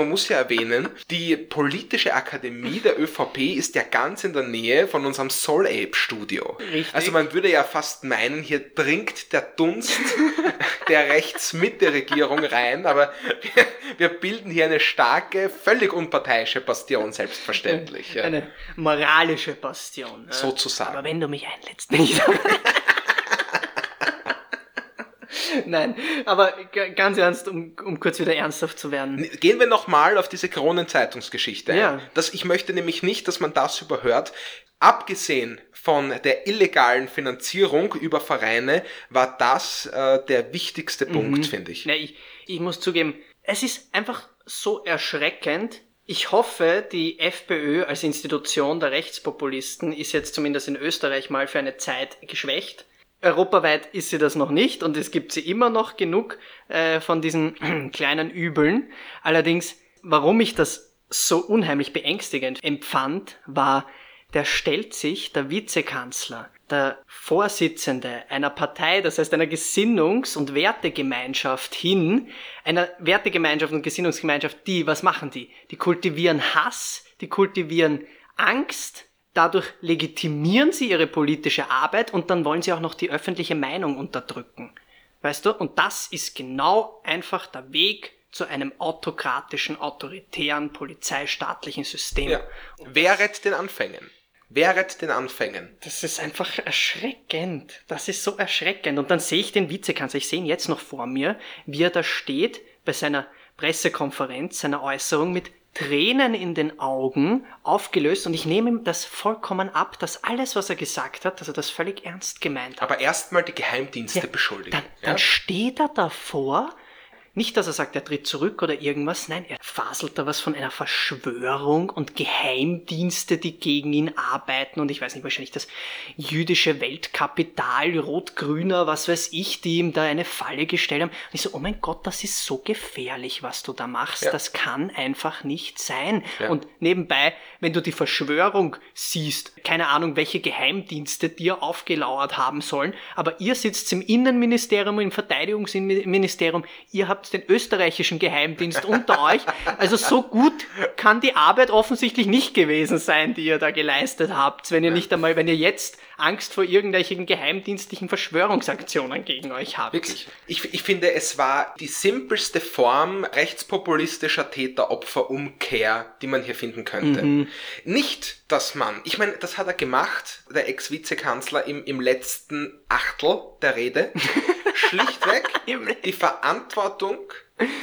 Man muss ja erwähnen, die politische Akademie der ÖVP ist ja ganz in der Nähe von unserem Soul Ape Studio. Richtig. Also man würde ja fast meinen, hier dringt der Dunst der Rechts-Mitte-Regierung rein, aber wir, wir, bilden hier eine starke, völlig unparteiische Bastion, selbstverständlich. Ja. Eine moralische Bastion. Sozusagen. Aber wenn du mich einlädst, bin ich da. Nein, aber ganz ernst, um, um kurz wieder ernsthaft zu werden. Gehen wir nochmal auf diese Kronenzeitungsgeschichte ja. ein. Das, ich möchte nämlich nicht, dass man das überhört. Abgesehen von der illegalen Finanzierung über Vereine war das äh, der wichtigste mhm. Punkt, finde ich. Ja, ich. Ich muss zugeben, es ist einfach so erschreckend, ich hoffe, die FPÖ als Institution der Rechtspopulisten ist jetzt zumindest in Österreich mal für eine Zeit geschwächt. Europaweit ist sie das noch nicht und es gibt sie immer noch genug äh, von diesen kleinen Übeln. Allerdings, warum ich das so unheimlich beängstigend empfand, war, der stellt sich, der Vizekanzler, der Vorsitzende einer Partei, das heißt einer Gesinnungs- und Wertegemeinschaft hin, einer Wertegemeinschaft und Gesinnungsgemeinschaft, die, was machen die? Die kultivieren Hass, die kultivieren Angst, Dadurch legitimieren sie ihre politische Arbeit und dann wollen sie auch noch die öffentliche Meinung unterdrücken. Weißt du? Und das ist genau einfach der Weg zu einem autokratischen, autoritären, polizeistaatlichen System. Ja. Wehret den Anfängen. Wehret den Anfängen. Das ist einfach erschreckend. Das ist so erschreckend. Und dann sehe ich den Vizekanzler, ich sehe ihn jetzt noch vor mir, wie er da steht bei seiner Pressekonferenz, seiner Äußerung mit Tränen in den Augen aufgelöst und ich nehme ihm das vollkommen ab, dass alles, was er gesagt hat, dass er das völlig ernst gemeint hat. Aber erstmal die Geheimdienste ja, beschuldigen. Dann, ja? dann steht er davor nicht, dass er sagt, er tritt zurück oder irgendwas, nein, er faselt da was von einer Verschwörung und Geheimdienste, die gegen ihn arbeiten und ich weiß nicht, wahrscheinlich das jüdische Weltkapital, rot-grüner, was weiß ich, die ihm da eine Falle gestellt haben. Und ich so, oh mein Gott, das ist so gefährlich, was du da machst. Ja. Das kann einfach nicht sein. Ja. Und nebenbei, wenn du die Verschwörung siehst, keine Ahnung, welche Geheimdienste dir aufgelauert haben sollen, aber ihr sitzt im Innenministerium, im Verteidigungsministerium, ihr habt habt den österreichischen Geheimdienst unter euch. Also so gut kann die Arbeit offensichtlich nicht gewesen sein, die ihr da geleistet habt, wenn ihr nicht einmal, wenn ihr jetzt Angst vor irgendwelchen geheimdienstlichen Verschwörungsaktionen gegen euch habt. Wirklich. Ich, ich finde, es war die simpelste Form rechtspopulistischer Täter-Opfer-Umkehr, die man hier finden könnte. Mhm. Nicht, dass man, ich meine, das hat er gemacht, der Ex-Vizekanzler im, im letzten Achtel der Rede, schlichtweg die Verantwortung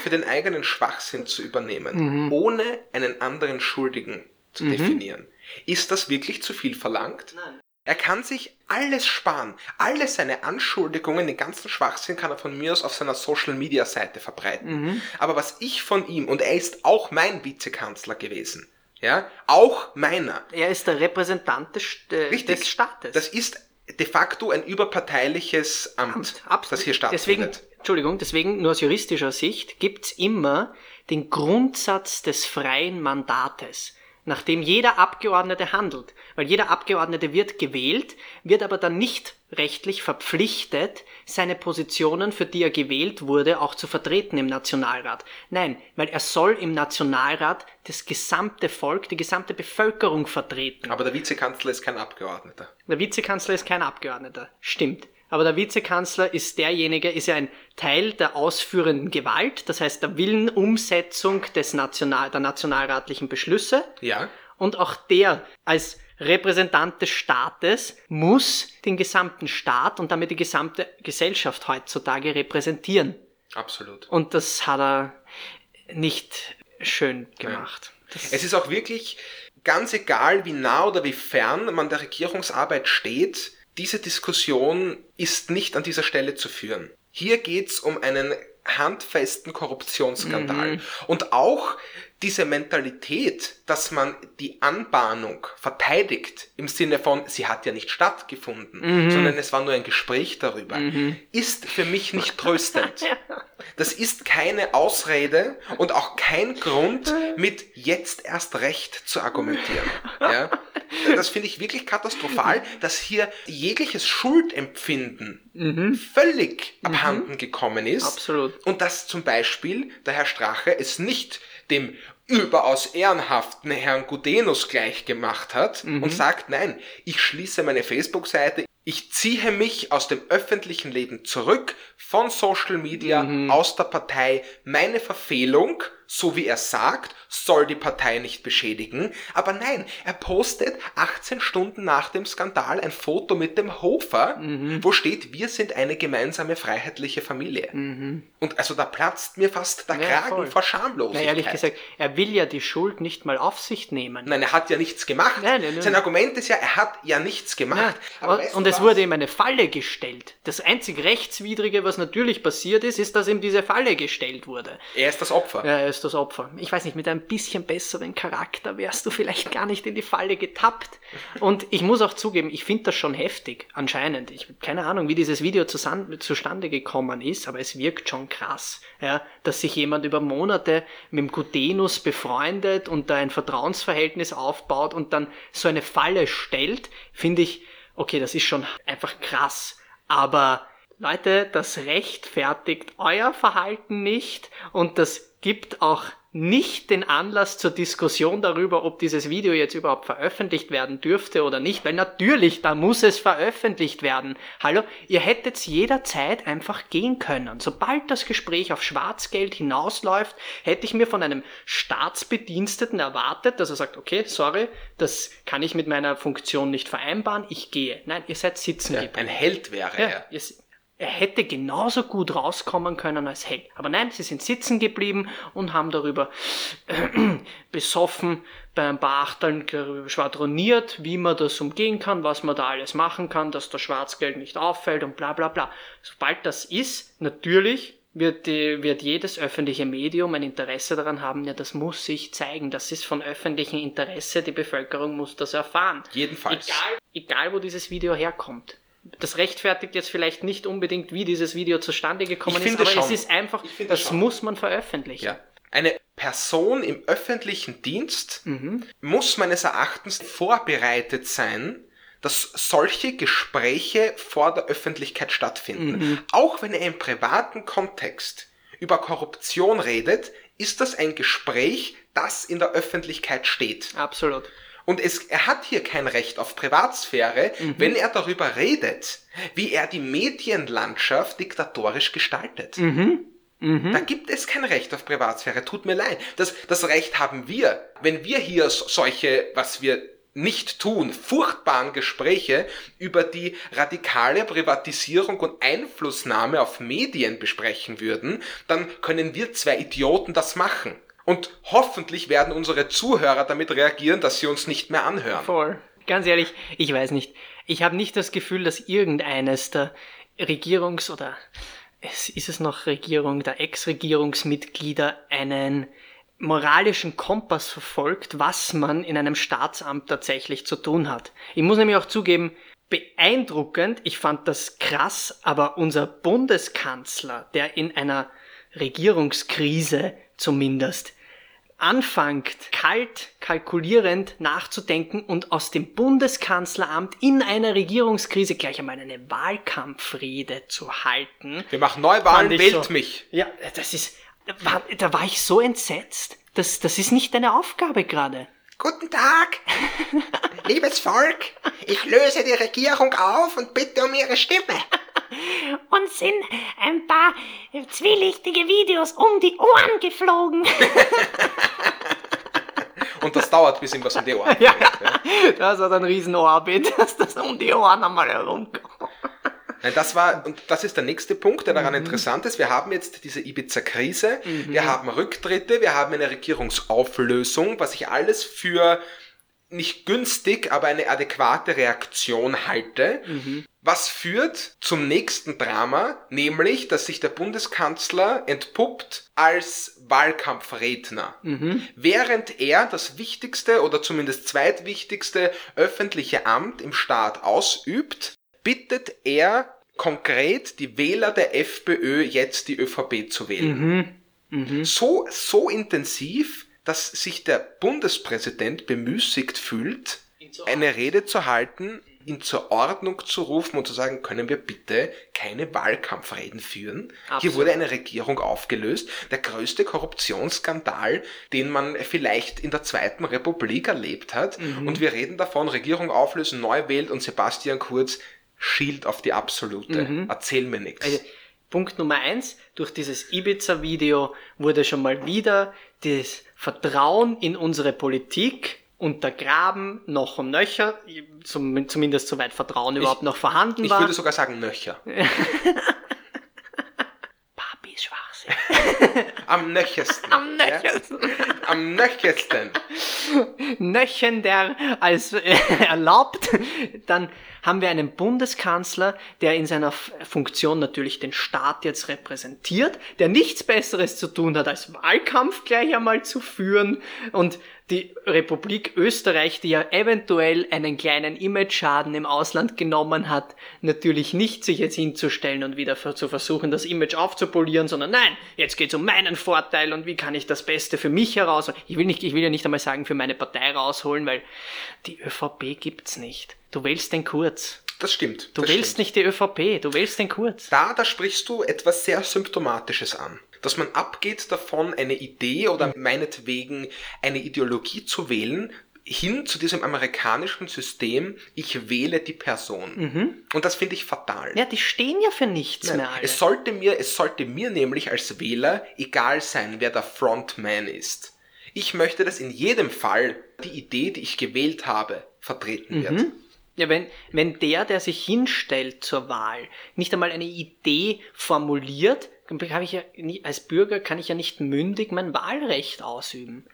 für den eigenen Schwachsinn zu übernehmen, mhm. ohne einen anderen Schuldigen zu mhm. definieren. Ist das wirklich zu viel verlangt? Nein. Er kann sich alles sparen. Alle seine Anschuldigungen, den ganzen Schwachsinn kann er von mir aus auf seiner Social Media Seite verbreiten. Mhm. Aber was ich von ihm, und er ist auch mein Vizekanzler gewesen, Ja, auch meiner. Er ist der Repräsentant des, äh, des Staates. Das ist de facto ein überparteiliches Amt, Absolut. das hier Deswegen, stattfindet. Entschuldigung, deswegen nur aus juristischer Sicht gibt's immer den Grundsatz des freien Mandates, nach dem jeder Abgeordnete handelt. Weil jeder Abgeordnete wird gewählt, wird aber dann nicht rechtlich verpflichtet, seine Positionen, für die er gewählt wurde, auch zu vertreten im Nationalrat. Nein, weil er soll im Nationalrat das gesamte Volk, die gesamte Bevölkerung vertreten. Aber der Vizekanzler ist kein Abgeordneter. Der Vizekanzler ist kein Abgeordneter. Stimmt. Aber der Vizekanzler ist derjenige, ist ja ein Teil der ausführenden Gewalt, das heißt der Willenumsetzung des National, der nationalratlichen Beschlüsse. Ja. Und auch der als Repräsentant des Staates muss den gesamten Staat und damit die gesamte Gesellschaft heutzutage repräsentieren. Absolut. Und das hat er nicht schön gemacht. Es ist auch wirklich ganz egal, wie nah oder wie fern man der Regierungsarbeit steht, diese Diskussion ist nicht an dieser Stelle zu führen. Hier geht's um einen handfesten Korruptionsskandal. Und auch diese Mentalität, dass man die Anbahnung verteidigt im Sinne von, sie hat ja nicht stattgefunden, sondern es war nur ein Gespräch darüber, ist für mich nicht tröstend. Das ist keine Ausrede und auch kein Grund, mit jetzt erst recht zu argumentieren. Ja? Das finde ich wirklich katastrophal, dass hier jegliches Schuldempfinden völlig abhanden gekommen ist. Absolut. Und dass zum Beispiel der Herr Strache es nicht dem überaus ehrenhaften Herrn Gudenus gleich gemacht hat und sagt, nein, ich schließe meine Facebook-Seite, ich ziehe mich aus dem öffentlichen Leben zurück, von Social Media, aus der Partei. Meine Verfehlung, so wie er sagt, soll die Partei nicht beschädigen. Aber nein, er postet 18 Stunden nach dem Skandal ein Foto mit dem Hofer, wo steht, wir sind eine gemeinsame freiheitliche Familie. Und also da platzt mir fast der Mhm. Ja, Kragen voll. vor Na, Schamlosigkeit. ehrlich gesagt, er will ja die Schuld nicht mal auf sich nehmen. Nein, er hat ja nichts gemacht. Nein, nein, nein. Sein Argument ist ja, er hat ja nichts gemacht. Ja, und, und es wurde ihm eine Falle gestellt. Das einzig Rechtswidrige, was natürlich passiert ist, ist, dass ihm diese Falle gestellt wurde. Er ist das Opfer. Ja, ist das Opfer. Ich weiß nicht, mit einem bisschen besseren Charakter wärst du vielleicht gar nicht in die Falle getappt. Und ich muss auch zugeben, ich finde das schon heftig, anscheinend. Ich habe keine Ahnung, wie dieses Video zustande gekommen ist, aber es wirkt schon krass, ja, dass sich jemand über Monate mit dem Gutenus befreundet und da ein Vertrauensverhältnis aufbaut und dann so eine Falle stellt, finde ich, okay, das ist schon einfach krass. Aber Leute, das rechtfertigt euer Verhalten nicht und das gibt auch nicht den Anlass zur Diskussion darüber, ob dieses Video jetzt überhaupt veröffentlicht werden dürfte oder nicht, weil natürlich, da muss es veröffentlicht werden. Hallo, ihr hättet jederzeit einfach gehen können. Sobald das Gespräch auf Schwarzgeld hinausläuft, hätte ich mir von einem Staatsbediensteten erwartet, dass er sagt, okay, sorry, das kann ich mit meiner Funktion nicht vereinbaren, ich gehe. Nein, ihr seid sitzen Ja, geblieben. ein Held wäre Ja, er. Er hätte genauso gut rauskommen können als Held. Aber nein, sie sind sitzen geblieben und haben darüber besoffen bei ein paar Achteln darüber schwadroniert, wie man das umgehen kann, was man da alles machen kann, dass das Schwarzgeld nicht auffällt und bla bla bla. Sobald das ist, natürlich wird, die, wird jedes öffentliche Medium ein Interesse daran haben, ja, das muss sich zeigen, das ist von öffentlichem Interesse, die Bevölkerung muss das erfahren. Jedenfalls. Egal, egal wo dieses Video herkommt. Das rechtfertigt jetzt vielleicht nicht unbedingt, wie dieses Video zustande gekommen ist, aber es schon. ist einfach, das schon. muss man veröffentlichen. Ja. Eine Person im öffentlichen Dienst Mhm. muss meines Erachtens vorbereitet sein, dass solche Gespräche vor der Öffentlichkeit stattfinden. Mhm. Auch wenn er im privaten Kontext über Korruption redet, ist das ein Gespräch, das in der Öffentlichkeit steht. Absolut. Und es, er hat hier kein Recht auf Privatsphäre, wenn er darüber redet, wie er die Medienlandschaft diktatorisch gestaltet. Da gibt es kein Recht auf Privatsphäre. Tut mir leid. Das, das Recht haben wir. Wenn wir hier so- solche, was wir nicht tun, furchtbaren Gespräche über die radikale Privatisierung und Einflussnahme auf Medien besprechen würden, dann können wir zwei Idioten das machen. Und hoffentlich werden unsere Zuhörer damit reagieren, dass sie uns nicht mehr anhören. Voll. Ganz ehrlich, ich weiß nicht. Ich habe nicht das Gefühl, dass irgendeines der Regierungs- oder es ist es noch Regierung, der Ex-Regierungsmitglieder einen moralischen Kompass verfolgt, was man in einem Staatsamt tatsächlich zu tun hat. Ich muss nämlich auch zugeben, beeindruckend, ich fand das krass, aber unser Bundeskanzler, der in einer Regierungskrise zumindest anfängt, kalt, kalkulierend nachzudenken und aus dem Bundeskanzleramt in einer Regierungskrise gleich einmal eine Wahlkampfrede zu halten. Wir machen Neuwahlen, wählt so, mich. Ja, das ist, da war ich so entsetzt. Das, das ist nicht deine Aufgabe gerade. Guten Tag, liebes Volk. Ich löse die Regierung auf und bitte um Ihre Stimme. Uns sind ein paar zwielichtige Videos um die Ohren geflogen. Und das dauert, bis ihm was um die Ohren ja, ja. Das hat ein Riesenorbit, dass das um die Ohren einmal herumkommt. Nein, das war, und das ist der nächste Punkt, der daran mhm. interessant ist. Wir haben jetzt diese Ibiza-Krise, mhm. wir haben Rücktritte, wir haben eine Regierungsauflösung, was ich alles für nicht günstig, aber eine adäquate Reaktion halte. Mhm. Was führt zum nächsten Drama, nämlich, dass sich der Bundeskanzler entpuppt als Wahlkampfredner. Mhm. Während er das wichtigste oder zumindest zweitwichtigste öffentliche Amt im Staat ausübt, bittet er konkret die Wähler der FPÖ jetzt die ÖVP zu wählen. Mhm. Mhm. So, so intensiv, dass sich der Bundespräsident bemüßigt fühlt, eine Rede zu halten, ihn zur Ordnung zu rufen und zu sagen, können wir bitte keine Wahlkampfreden führen? Absolut. Hier wurde eine Regierung aufgelöst. Der größte Korruptionsskandal, den man vielleicht in der Zweiten Republik erlebt hat. Mhm. Und wir reden davon, Regierung auflösen, neu wählt und Sebastian Kurz schielt auf die absolute. Mhm. Erzähl mir nichts. Also, Punkt Nummer eins, durch dieses Ibiza-Video wurde schon mal wieder das Vertrauen in unsere Politik untergraben, noch und nöcher, zum, zumindest soweit Vertrauen ich, überhaupt noch vorhanden ich war. Ich würde sogar sagen nöcher. Papi ist Schwachsinn. Am nöchersten. Am nöchersten. Ja? Am nöchersten. Nöchender als äh, erlaubt, dann haben wir einen Bundeskanzler, der in seiner Funktion natürlich den Staat jetzt repräsentiert, der nichts Besseres zu tun hat, als Wahlkampf gleich einmal zu führen und die Republik Österreich, die ja eventuell einen kleinen Image-Schaden im Ausland genommen hat, natürlich nicht sich jetzt hinzustellen und wieder zu versuchen, das Image aufzupolieren, sondern nein, jetzt geht's um meinen Vorteil und wie kann ich das Beste für mich herausholen. Ich will nicht, ich will ja nicht einmal sagen für meine Partei rausholen, weil die ÖVP gibt's nicht. Du wählst den Kurz. Das stimmt. Du das wählst stimmt. nicht die ÖVP, du wählst den Kurz. Da, da sprichst du etwas sehr Symptomatisches an. Dass man abgeht davon, eine Idee oder meinetwegen eine Ideologie zu wählen, hin zu diesem amerikanischen System, ich wähle die Person. Mhm. Und das finde ich fatal. Ja, die stehen ja für nichts Nein. mehr. Alle. Es sollte mir, es sollte mir nämlich als Wähler egal sein, wer der Frontman ist. Ich möchte, dass in jedem Fall die Idee, die ich gewählt habe, vertreten wird. Ja, wenn, wenn der, der sich hinstellt zur Wahl, nicht einmal eine Idee formuliert, habe ich ja als Bürger kann ich ja nicht mündig mein Wahlrecht ausüben.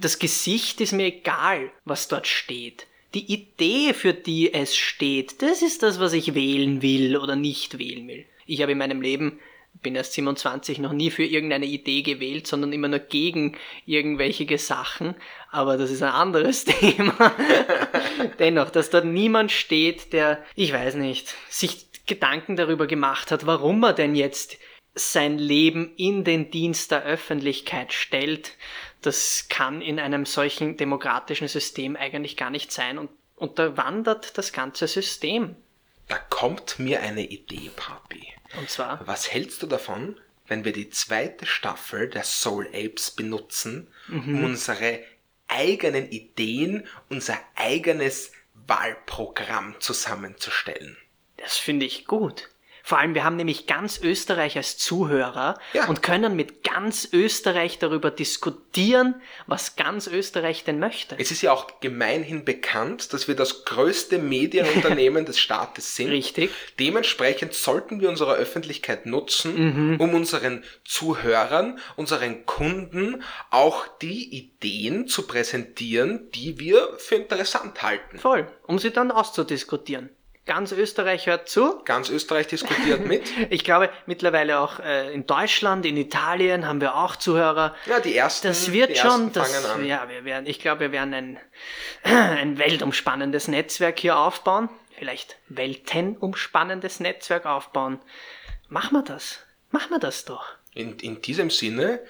Das Gesicht ist mir egal, was dort steht. Die Idee, für die es steht, das ist das, was ich wählen will oder nicht wählen will. Ich habe in meinem Leben bin erst 27, noch nie für irgendeine Idee gewählt, sondern immer nur gegen irgendwelche Sachen. Aber das ist ein anderes Thema. Dennoch, dass dort niemand steht, der, ich weiß nicht, sich Gedanken darüber gemacht hat, warum er denn jetzt sein Leben in den Dienst der Öffentlichkeit stellt, das kann in einem solchen demokratischen System eigentlich gar nicht sein und unterwandert das ganze System. Da kommt mir eine Idee, Papi. Und zwar? Was hältst du davon, wenn wir die zweite Staffel der Soul Apes benutzen, mhm. um unsere eigenen Ideen, unser eigenes Wahlprogramm zusammenzustellen? Das finde ich gut. Vor allem, wir haben nämlich ganz Österreich als Zuhörer ja. und können mit ganz Österreich darüber diskutieren, was ganz Österreich denn möchte. Es ist ja auch gemeinhin bekannt, dass wir das größte Medienunternehmen des Staates sind. Richtig. Dementsprechend sollten wir unsere Öffentlichkeit nutzen, mhm. um unseren Zuhörern, unseren Kunden auch die Ideen zu präsentieren, die wir für interessant halten. Voll, um sie dann auszudiskutieren. Ganz Österreich hört zu. Ganz Österreich diskutiert mit. Ich glaube, mittlerweile auch äh, in Deutschland, in Italien haben wir auch Zuhörer. Ja, die ersten. Das wird die schon, das, fangen an. ja, wir werden, ich glaube, wir werden ein, ein weltumspannendes Netzwerk hier aufbauen. Vielleicht weltenumspannendes Netzwerk aufbauen. Machen wir das. Machen wir das doch. In, in diesem Sinne,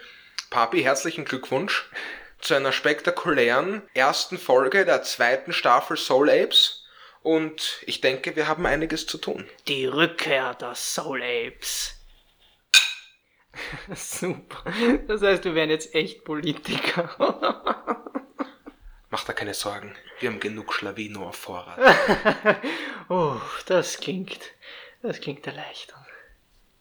Papi, herzlichen Glückwunsch zu einer spektakulären ersten Folge der zweiten Staffel Soul Apes. Und ich denke, wir haben einiges zu tun. Die Rückkehr der Soul Apes. Super. Das heißt, wir werden jetzt echt Politiker. Mach da keine Sorgen. Wir haben genug Schlawino auf Vorrat. oh, das klingt, das klingt erleichternd.